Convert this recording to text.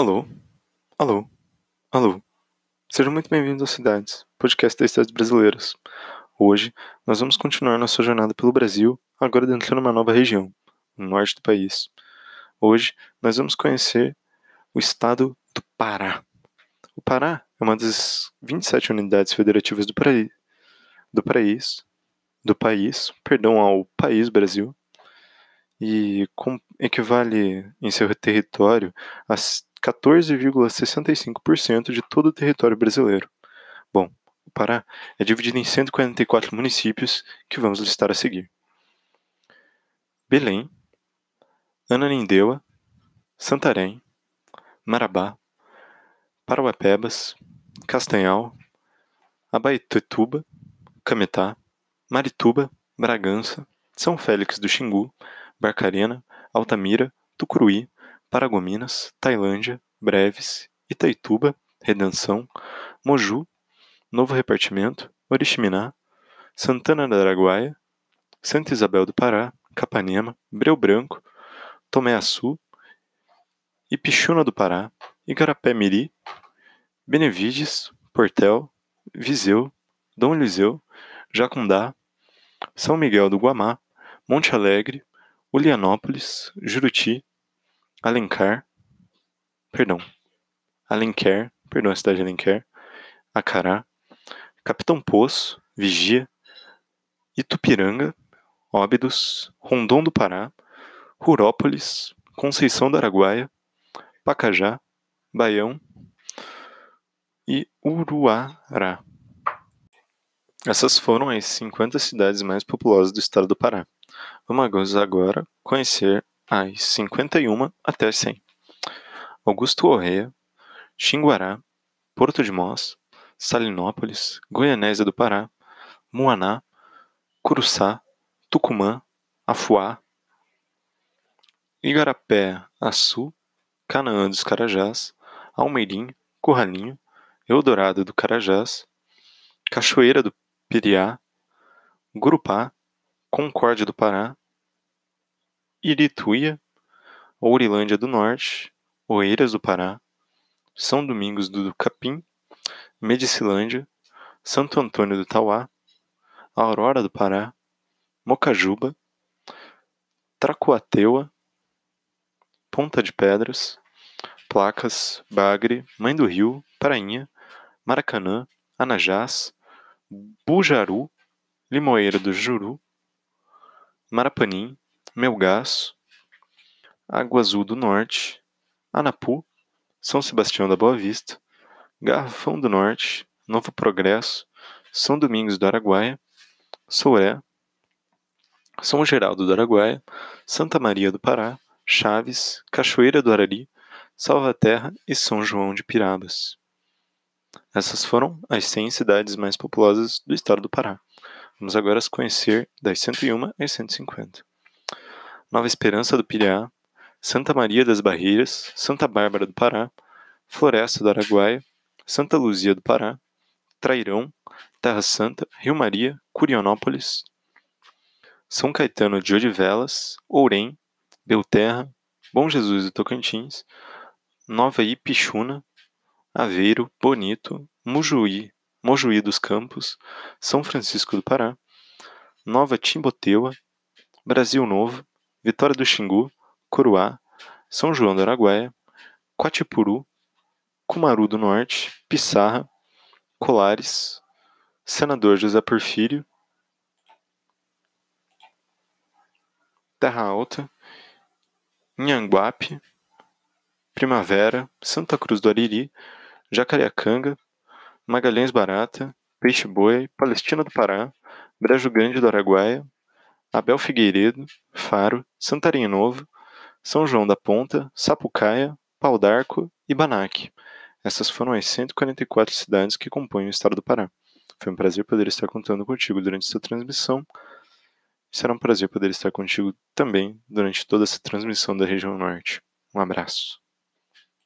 Alô? Alô? Alô? Sejam muito bem-vindos às Cidades, podcast das cidades brasileiras. Hoje, nós vamos continuar nossa jornada pelo Brasil, agora dentro de uma nova região, no norte do país. Hoje, nós vamos conhecer o estado do Pará. O Pará é uma das 27 unidades federativas do, do país, do país, perdão, ao país Brasil, e com... equivale em seu território a 14,65% de todo o território brasileiro. Bom, o Pará é dividido em 144 municípios que vamos listar a seguir: Belém, Ananindeua, Santarém, Marabá, Parauapebas, Castanhal, Abaetetuba, Cametá, Marituba, Bragança, São Félix do Xingu, Barcarena, Altamira, Tucuruí, Paragominas, Tailândia, Breves, Itaituba, Redenção, Moju, Novo Repartimento, Oriximiná, Santana da Araguaia, Santa Isabel do Pará, Capanema, Breu Branco, Tomé Açu, Ipixuna do Pará, Igarapé-Miri, Benevides, Portel, Viseu, Dom Eliseu, Jacundá, São Miguel do Guamá, Monte Alegre, Ulianópolis, Juruti, Alencar, perdão, Alenquer, perdão, a cidade de Alenquer, Acará, Capitão Poço, Vigia, Itupiranga, Óbidos, Rondon do Pará, Rurópolis, Conceição do Araguaia, Pacajá, Baião e Uruará. Essas foram as 50 cidades mais populosas do estado do Pará. Vamos agora conhecer às 51 até 100. Augusto Correia, Xinguará, Porto de Mós, Salinópolis, Goianésia do Pará, Muaná, Curuçá, Tucumã, Afuá, Igarapé, Açu, Canaã dos Carajás, Almeirim, Curralinho, Eldorado do Carajás, Cachoeira do Piriá, Gurupá, Concórdia do Pará, Irituia, Ourilândia do Norte, Oeiras do Pará, São Domingos do Capim, Medicilândia, Santo Antônio do Tauá, Aurora do Pará, Mocajuba, Tracuateua, Ponta de Pedras, Placas, Bagre, Mãe do Rio, Prainha, Maracanã, Anajás, Bujaru, Limoeira do Juru, Marapanim, Melgaço, Água Azul do Norte, Anapu, São Sebastião da Boa Vista, Garrafão do Norte, Novo Progresso, São Domingos do Araguaia, Souré, São Geraldo do Araguaia, Santa Maria do Pará, Chaves, Cachoeira do Arari, Salvaterra e São João de Pirabas. Essas foram as 100 cidades mais populosas do estado do Pará. Vamos agora conhecer das 101 às 150. Nova Esperança do Piriá, Santa Maria das Barreiras, Santa Bárbara do Pará, Floresta do Araguaia, Santa Luzia do Pará, Trairão, Terra Santa, Rio Maria, Curionópolis, São Caetano de Odivelas, Ourém, Belterra, Bom Jesus do Tocantins, Nova Ipixuna, Aveiro, Bonito, Mujuí, Mojuí dos Campos, São Francisco do Pará, Nova Timboteua, Brasil Novo, Vitória do Xingu, Coruá, São João do Araguaia, Quatipuru, Cumaru do Norte, Pissarra, Colares, Senador José Porfírio, Terra Alta, Inhanguape, Primavera, Santa Cruz do Ariri, Jacareacanga, Magalhães Barata, Peixe Boi, Palestina do Pará, Brejo Grande do Araguaia, Abel Figueiredo, Faro, Santarinho Novo, São João da Ponta, Sapucaia, Pau d'Arco e Banac. Essas foram as 144 cidades que compõem o estado do Pará. Foi um prazer poder estar contando contigo durante essa transmissão. Será um prazer poder estar contigo também durante toda essa transmissão da região norte. Um abraço.